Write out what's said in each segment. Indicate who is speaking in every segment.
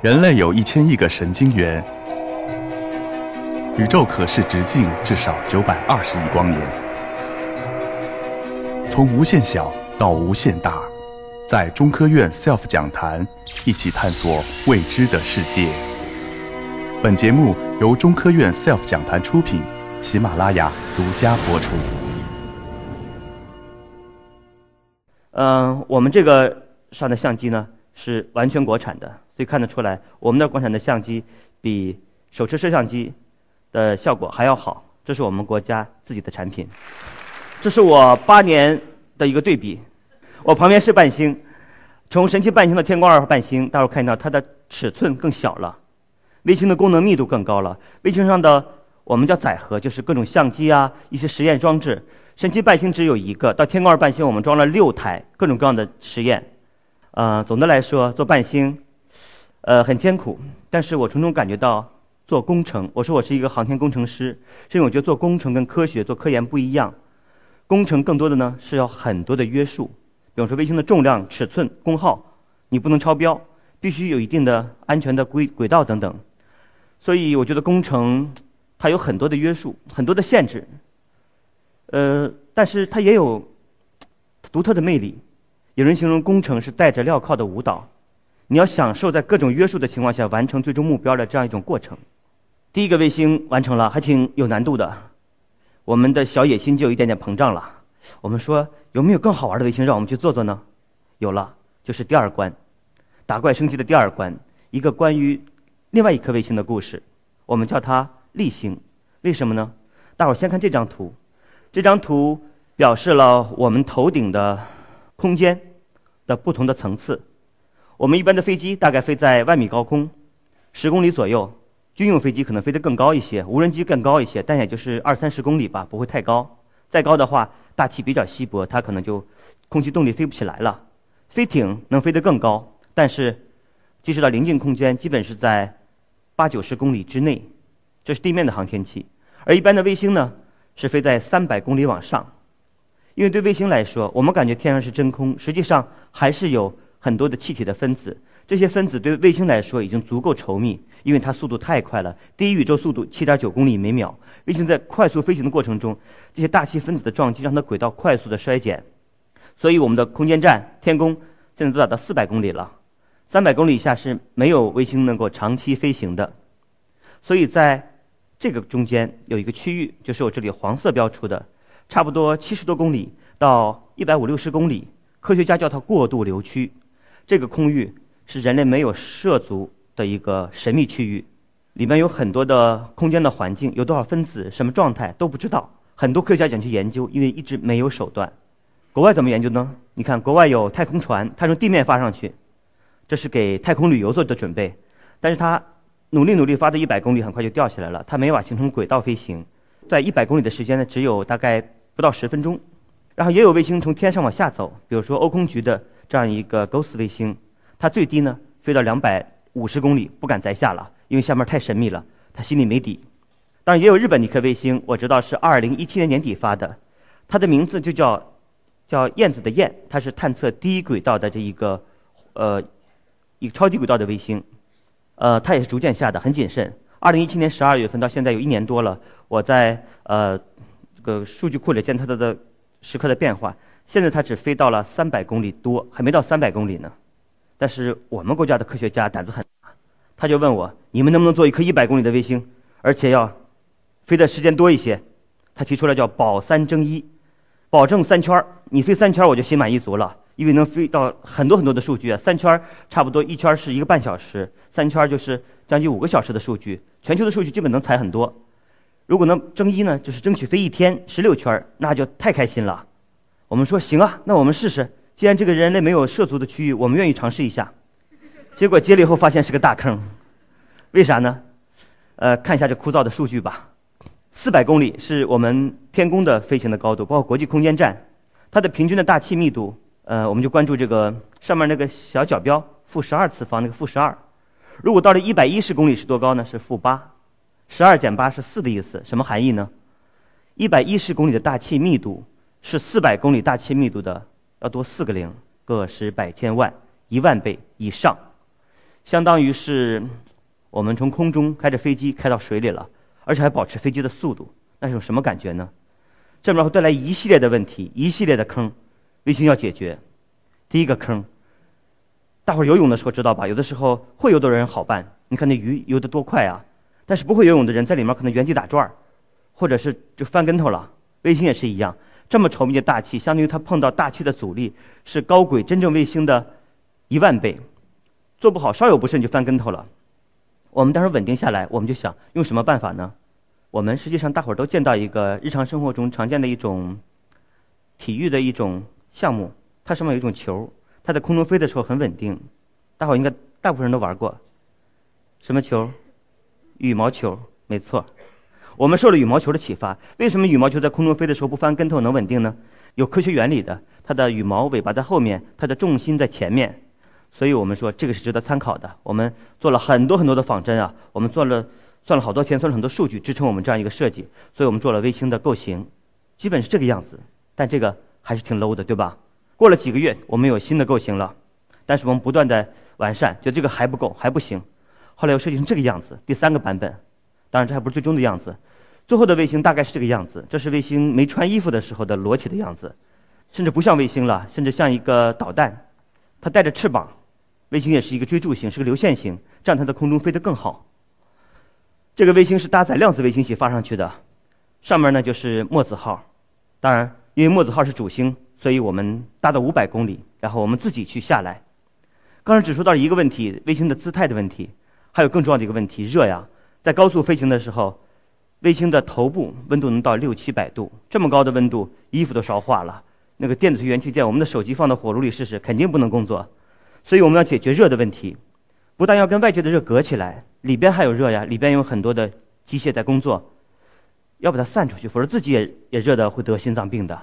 Speaker 1: 人类有一千亿个神经元，宇宙可视直径至少九百二十亿光年。从无限小到无限大，在中科院 SELF 讲坛一起探索未知的世界。本节目由中科院 SELF 讲坛出品，喜马拉雅独家播出。
Speaker 2: 嗯，我们这个上的相机呢是完全国产的，所以看得出来，我们的国产的相机比手持摄像机的效果还要好。这是我们国家自己的产品。这是我八年的一个对比，我旁边是半星，从神奇半星的天宫二号半星，大家看到它的尺寸更小了，卫星的功能密度更高了。卫星上的我们叫载荷，就是各种相机啊，一些实验装置。神奇半星只有一个，到天宫二半星我们装了六台各种各样的实验。呃，总的来说做半星，呃很艰苦，但是我从中感觉到做工程，我说我是一个航天工程师，是因为我觉得做工程跟科学做科研不一样。工程更多的呢是要很多的约束，比方说卫星的重量、尺寸、功耗，你不能超标，必须有一定的安全的轨轨道等等。所以我觉得工程它有很多的约束，很多的限制。呃，但是它也有独特的魅力。有人形容工程是带着镣铐的舞蹈，你要享受在各种约束的情况下完成最终目标的这样一种过程。第一个卫星完成了，还挺有难度的。我们的小野心就有一点点膨胀了。我们说有没有更好玩的卫星让我们去做做呢？有了，就是第二关，打怪升级的第二关，一个关于另外一颗卫星的故事。我们叫它力星，为什么呢？大伙儿先看这张图。这张图表示了我们头顶的空间的不同的层次。我们一般的飞机大概飞在万米高空，十公里左右；军用飞机可能飞得更高一些，无人机更高一些，但也就是二三十公里吧，不会太高。再高的话，大气比较稀薄，它可能就空气动力飞不起来了。飞艇能飞得更高，但是即使到临近空间，基本是在八九十公里之内，这是地面的航天器。而一般的卫星呢？是飞在三百公里往上，因为对卫星来说，我们感觉天上是真空，实际上还是有很多的气体的分子。这些分子对卫星来说已经足够稠密，因为它速度太快了，低于宇宙速度七点九公里每秒。卫星在快速飞行的过程中，这些大气分子的撞击让它轨道快速的衰减，所以我们的空间站天宫现在都达到四百公里了，三百公里以下是没有卫星能够长期飞行的，所以在。这个中间有一个区域，就是我这里黄色标出的，差不多七十多公里到一百五六十公里，科学家叫它过渡流区。这个空域是人类没有涉足的一个神秘区域，里面有很多的空间的环境，有多少分子、什么状态都不知道。很多科学家想去研究，因为一直没有手段。国外怎么研究呢？你看，国外有太空船，它从地面发上去，这是给太空旅游做的准备，但是它。努力努力发到一百公里，很快就掉下来了。它没法形成轨道飞行，在一百公里的时间呢，只有大概不到十分钟。然后也有卫星从天上往下走，比如说欧空局的这样一个 GOES 卫星，它最低呢飞到两百五十公里，不敢再下了，因为下面太神秘了，它心里没底。当然也有日本的一颗卫星，我知道是二零一七年年底发的，它的名字就叫叫燕子的燕，它是探测低轨道的这一个呃一个超级轨道的卫星。呃，它也是逐渐下的，很谨慎。二零一七年十二月份到现在有一年多了，我在呃这个数据库里见它的时刻的变化。现在它只飞到了三百公里多，还没到三百公里呢。但是我们国家的科学家胆子很大，他就问我：你们能不能做一颗一百公里的卫星，而且要飞的时间多一些？他提出来叫保三争一，保证三圈儿，你飞三圈儿我就心满意足了。因为能飞到很多很多的数据啊，三圈儿差不多一圈是一个半小时，三圈儿就是将近五个小时的数据，全球的数据基本能采很多。如果能争一呢，就是争取飞一天十六圈儿，那就太开心了。我们说行啊，那我们试试。既然这个人类没有涉足的区域，我们愿意尝试一下。结果接了以后发现是个大坑，为啥呢？呃，看一下这枯燥的数据吧。四百公里是我们天宫的飞行的高度，包括国际空间站，它的平均的大气密度。呃，我们就关注这个上面那个小角标，负十二次方那个负十二。如果到了一百一十公里是多高呢？是负八。十二减八是四的意思，什么含义呢？一百一十公里的大气密度是四百公里大气密度的要多四个零，个十百千万一万倍以上。相当于是我们从空中开着飞机开到水里了，而且还保持飞机的速度，那是种什么感觉呢？这里面会带来一系列的问题，一系列的坑，卫星要解决。第一个坑，大伙儿游泳的时候知道吧？有的时候会游的人好办，你看那鱼游得多快啊！但是不会游泳的人在里面可能原地打转儿，或者是就翻跟头了。卫星也是一样，这么稠密的大气，相当于它碰到大气的阻力是高轨真正卫星的一万倍，做不好稍有不慎就翻跟头了。我们当时稳定下来，我们就想用什么办法呢？我们实际上大伙儿都见到一个日常生活中常见的一种体育的一种项目，它上面有一种球，它在空中飞的时候很稳定。大伙儿应该大部分人都玩过，什么球？羽毛球，没错。我们受了羽毛球的启发，为什么羽毛球在空中飞的时候不翻跟头能稳定呢？有科学原理的，它的羽毛尾巴在后面，它的重心在前面，所以我们说这个是值得参考的。我们做了很多很多的仿真啊，我们做了。算了好多天，算了很多数据支撑我们这样一个设计，所以我们做了卫星的构型，基本是这个样子。但这个还是挺 low 的，对吧？过了几个月，我们有新的构型了，但是我们不断的完善，觉得这个还不够，还不行。后来又设计成这个样子，第三个版本。当然这还不是最终的样子，最后的卫星大概是这个样子。这是卫星没穿衣服的时候的裸体的样子，甚至不像卫星了，甚至像一个导弹。它带着翅膀，卫星也是一个追逐型，是个流线型，这样它在空中飞得更好。这个卫星是搭载量子卫星系发上去的，上面呢就是墨子号。当然，因为墨子号是主星，所以我们搭到五百公里，然后我们自己去下来。刚才只说到一个问题，卫星的姿态的问题，还有更重要的一个问题，热呀。在高速飞行的时候，卫星的头部温度能到六七百度，这么高的温度，衣服都烧化了。那个电子元器件，我们的手机放到火炉里试试，肯定不能工作。所以我们要解决热的问题。不但要跟外界的热隔起来，里边还有热呀，里边有很多的机械在工作，要把它散出去，否则自己也也热的会得心脏病的。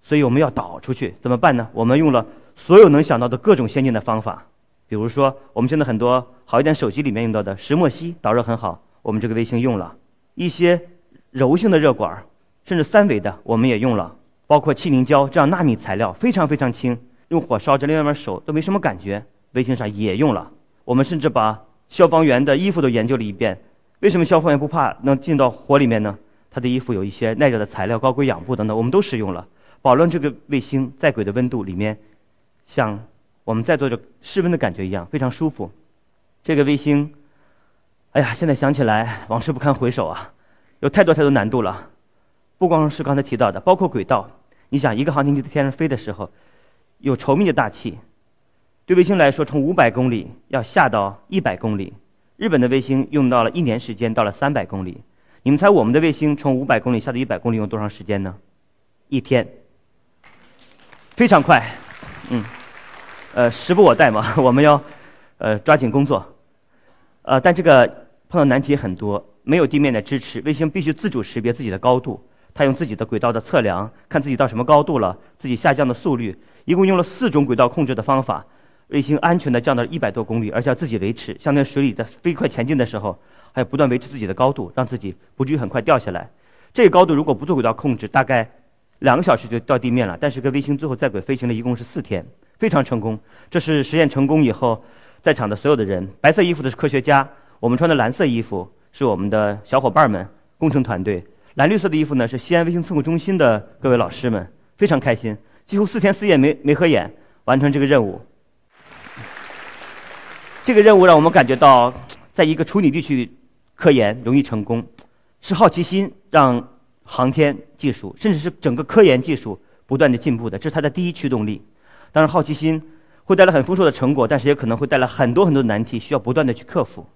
Speaker 2: 所以我们要导出去，怎么办呢？我们用了所有能想到的各种先进的方法，比如说我们现在很多好一点手机里面用到的石墨烯导热很好，我们这个卫星用了一些柔性的热管，甚至三维的我们也用了，包括气凝胶这样纳米材料非常非常轻，用火烧着另外一边手都没什么感觉，卫星上也用了。我们甚至把消防员的衣服都研究了一遍。为什么消防员不怕能进到火里面呢？他的衣服有一些耐热的材料，高硅氧布等等，我们都使用了，保证这个卫星在轨的温度里面，像我们在做着室温的感觉一样，非常舒服。这个卫星，哎呀，现在想起来往事不堪回首啊，有太多太多难度了。不光是刚才提到的，包括轨道。你想，一个航天器在天上飞的时候，有稠密的大气。对卫星来说，从五百公里要下到一百公里，日本的卫星用到了一年时间，到了三百公里。你们猜我们的卫星从五百公里下到一百公里用多长时间呢？一天，非常快。嗯，呃，时不我待嘛，我们要呃抓紧工作。呃，但这个碰到难题很多，没有地面的支持，卫星必须自主识别自己的高度，它用自己的轨道的测量，看自己到什么高度了，自己下降的速率，一共用了四种轨道控制的方法。卫星安全的降到一百多公里，而且要自己维持。像在水里在飞快前进的时候，还要不断维持自己的高度，让自己不至于很快掉下来。这个高度如果不做轨道控制，大概两个小时就到地面了。但是，跟卫星最后在轨飞行了一共是四天，非常成功。这是实验成功以后，在场的所有的人，白色衣服的是科学家，我们穿的蓝色衣服是我们的小伙伴们，工程团队。蓝绿色的衣服呢是西安卫星测控中心的各位老师们，非常开心，几乎四天四夜没没合眼，完成这个任务。这个任务让我们感觉到，在一个处女地区科研容易成功，是好奇心让航天技术，甚至是整个科研技术不断的进步的，这是它的第一驱动力。当然，好奇心会带来很丰硕的成果，但是也可能会带来很多很多难题，需要不断的去克服。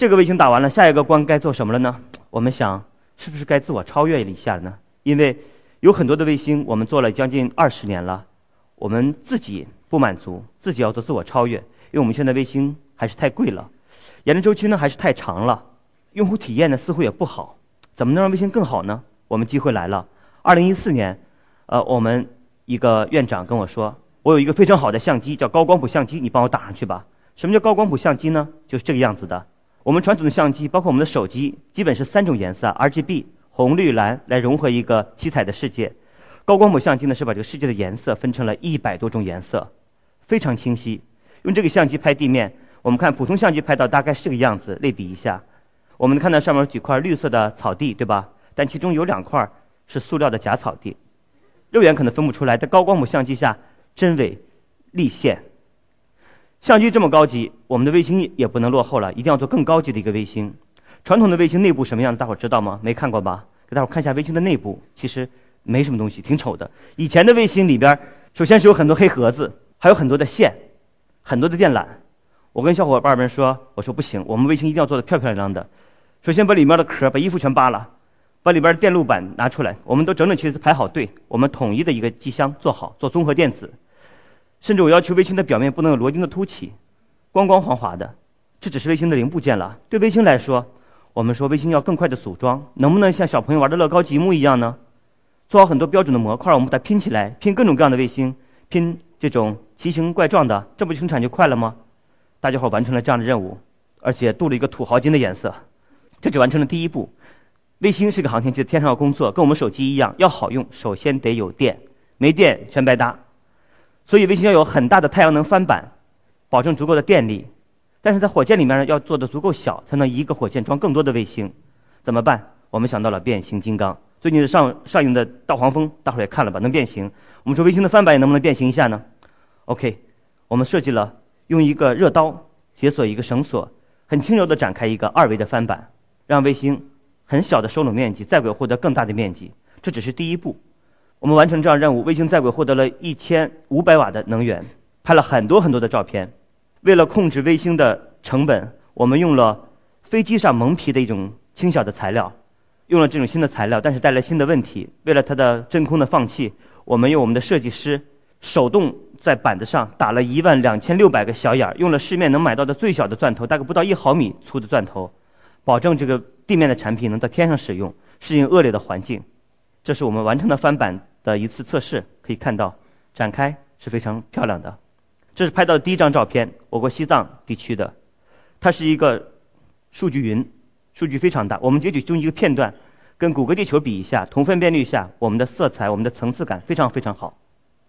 Speaker 2: 这个卫星打完了，下一个关该做什么了呢？我们想，是不是该自我超越一下呢？因为有很多的卫星，我们做了将近二十年了，我们自己不满足，自己要做自我超越，因为我们现在卫星。还是太贵了，研制周期呢还是太长了，用户体验呢似乎也不好，怎么能让卫星更好呢？我们机会来了。二零一四年，呃，我们一个院长跟我说，我有一个非常好的相机，叫高光谱相机，你帮我打上去吧。什么叫高光谱相机呢？就是这个样子的。我们传统的相机，包括我们的手机，基本是三种颜色，RGB 红、绿、蓝来融合一个七彩的世界。高光谱相机呢是把这个世界的颜色分成了一百多种颜色，非常清晰。用这个相机拍地面。我们看普通相机拍到大概是这个样子，类比一下，我们能看到上面有几块绿色的草地，对吧？但其中有两块是塑料的假草地，肉眼可能分不出来，在高光谱相机下真伪立现。相机这么高级，我们的卫星也不能落后了，一定要做更高级的一个卫星。传统的卫星内部什么样子，大伙知道吗？没看过吧？给大伙看一下卫星的内部，其实没什么东西，挺丑的。以前的卫星里边，首先是有很多黑盒子，还有很多的线，很多的电缆。我跟小伙伴们说，我说不行，我们卫星一定要做的漂漂亮亮的。首先把里面的壳、把衣服全扒了，把里边的电路板拿出来，我们都整整齐齐排好队，我们统一的一个机箱做好，做综合电子。甚至我要求卫星的表面不能有螺钉的凸起，光光滑滑的。这只是卫星的零部件了。对卫星来说，我们说卫星要更快的组装，能不能像小朋友玩的乐高积木一样呢？做好很多标准的模块，我们把它拼起来，拼各种各样的卫星，拼这种奇形怪状的，这不生产就快了吗？大家伙完成了这样的任务，而且镀了一个土豪金的颜色，这只完成了第一步。卫星是个航天器，天上要工作，跟我们手机一样，要好用，首先得有电，没电全白搭。所以卫星要有很大的太阳能翻板，保证足够的电力。但是在火箭里面呢，要做的足够小，才能一个火箭装更多的卫星。怎么办？我们想到了变形金刚。最近的上上映的《大黄蜂》，大伙儿也看了吧？能变形。我们说卫星的翻板能不能变形一下呢？OK，我们设计了。用一个热刀解锁一个绳索，很轻柔地展开一个二维的翻板，让卫星很小的收拢面积，在轨获得更大的面积。这只是第一步，我们完成这样任务，卫星在轨获得了一千五百瓦的能源，拍了很多很多的照片。为了控制卫星的成本，我们用了飞机上蒙皮的一种轻小的材料，用了这种新的材料，但是带来新的问题。为了它的真空的放气，我们用我们的设计师手动。在板子上打了一万两千六百个小眼儿，用了市面能买到的最小的钻头，大概不到一毫米粗的钻头，保证这个地面的产品能在天上使用，适应恶劣的环境。这是我们完成的翻版的一次测试，可以看到展开是非常漂亮的。这是拍到的第一张照片，我国西藏地区的，它是一个数据云，数据非常大。我们截取中一个片段，跟谷歌地球比一下，同分辨率下，我们的色彩、我们的层次感非常非常好。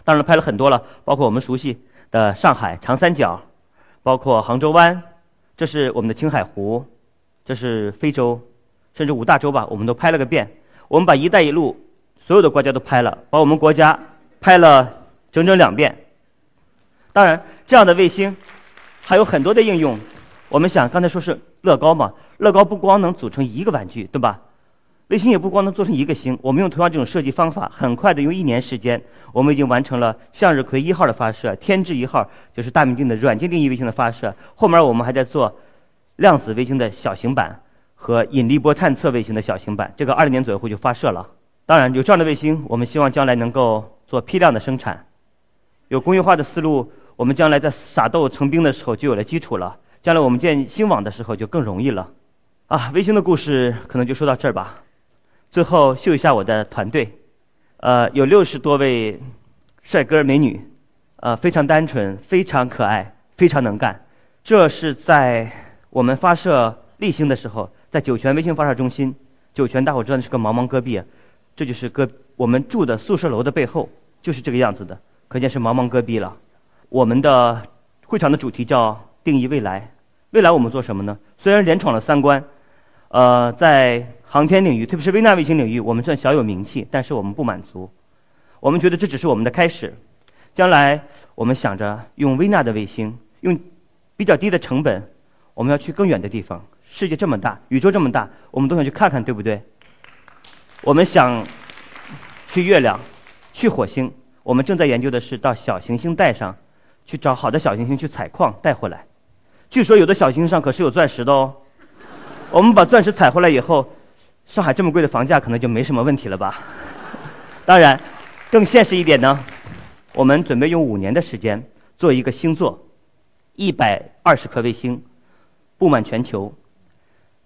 Speaker 2: 当然拍了很多了，包括我们熟悉的上海长三角，包括杭州湾，这是我们的青海湖，这是非洲，甚至五大洲吧，我们都拍了个遍。我们把“一带一路”所有的国家都拍了，把我们国家拍了整整两遍。当然，这样的卫星还有很多的应用。我们想刚才说是乐高嘛，乐高不光能组成一个玩具，对吧？卫星也不光能做成一个星，我们用同样这种设计方法，很快的用一年时间，我们已经完成了向日葵一号的发射，天智一号就是大名鼎的软件定义卫星的发射。后面我们还在做量子卫星的小型版和引力波探测卫星的小型版，这个二零年左右会就发射了。当然，有这样的卫星，我们希望将来能够做批量的生产。有工业化的思路，我们将来在撒豆成兵的时候就有了基础了，将来我们建星网的时候就更容易了。啊，卫星的故事可能就说到这儿吧。最后秀一下我的团队，呃，有六十多位帅哥美女，呃，非常单纯，非常可爱，非常能干。这是在我们发射卫星的时候，在酒泉卫星发射中心。酒泉大伙知道那是个茫茫戈壁，这就是搁我们住的宿舍楼的背后，就是这个样子的，可见是茫茫戈壁了。我们的会场的主题叫定义未来。未来我们做什么呢？虽然连闯了三关，呃，在。航天领域，特别是微纳卫星领域，我们算小有名气，但是我们不满足。我们觉得这只是我们的开始。将来我们想着用微纳的卫星，用比较低的成本，我们要去更远的地方。世界这么大，宇宙这么大，我们都想去看看，对不对？我们想去月亮，去火星。我们正在研究的是到小行星带上去找好的小行星去采矿带回来。据说有的小行星上可是有钻石的哦。我们把钻石采回来以后。上海这么贵的房价，可能就没什么问题了吧？当然，更现实一点呢，我们准备用五年的时间做一个星座，一百二十颗卫星布满全球，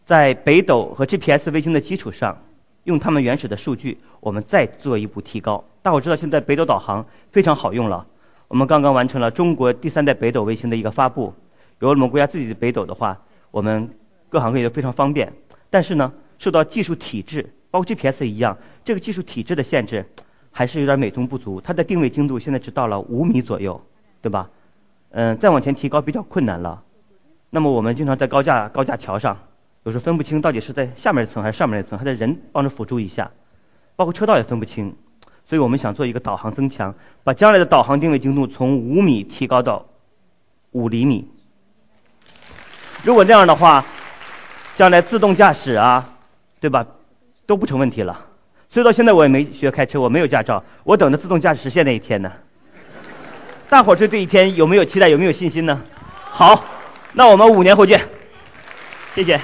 Speaker 2: 在北斗和 GPS 卫星的基础上，用他们原始的数据，我们再做一步提高。大伙知道现在北斗导航非常好用了，我们刚刚完成了中国第三代北斗卫星的一个发布。有了我们国家自己的北斗的话，我们各行各业都非常方便。但是呢？受到技术体制，包括 GPS 一样，这个技术体制的限制，还是有点美中不足。它的定位精度现在只到了五米左右，对吧？嗯，再往前提高比较困难了。那么我们经常在高架高架桥上，有时候分不清到底是在下面一层还是上面一层，还得人帮着辅助一下，包括车道也分不清。所以我们想做一个导航增强，把将来的导航定位精度从五米提高到五厘米。如果这样的话，将来自动驾驶啊，对吧，都不成问题了。所以到现在我也没学开车，我没有驾照，我等着自动驾驶实现那一天呢。大伙儿对这一天有没有期待，有没有信心呢？好，那我们五年后见，谢谢。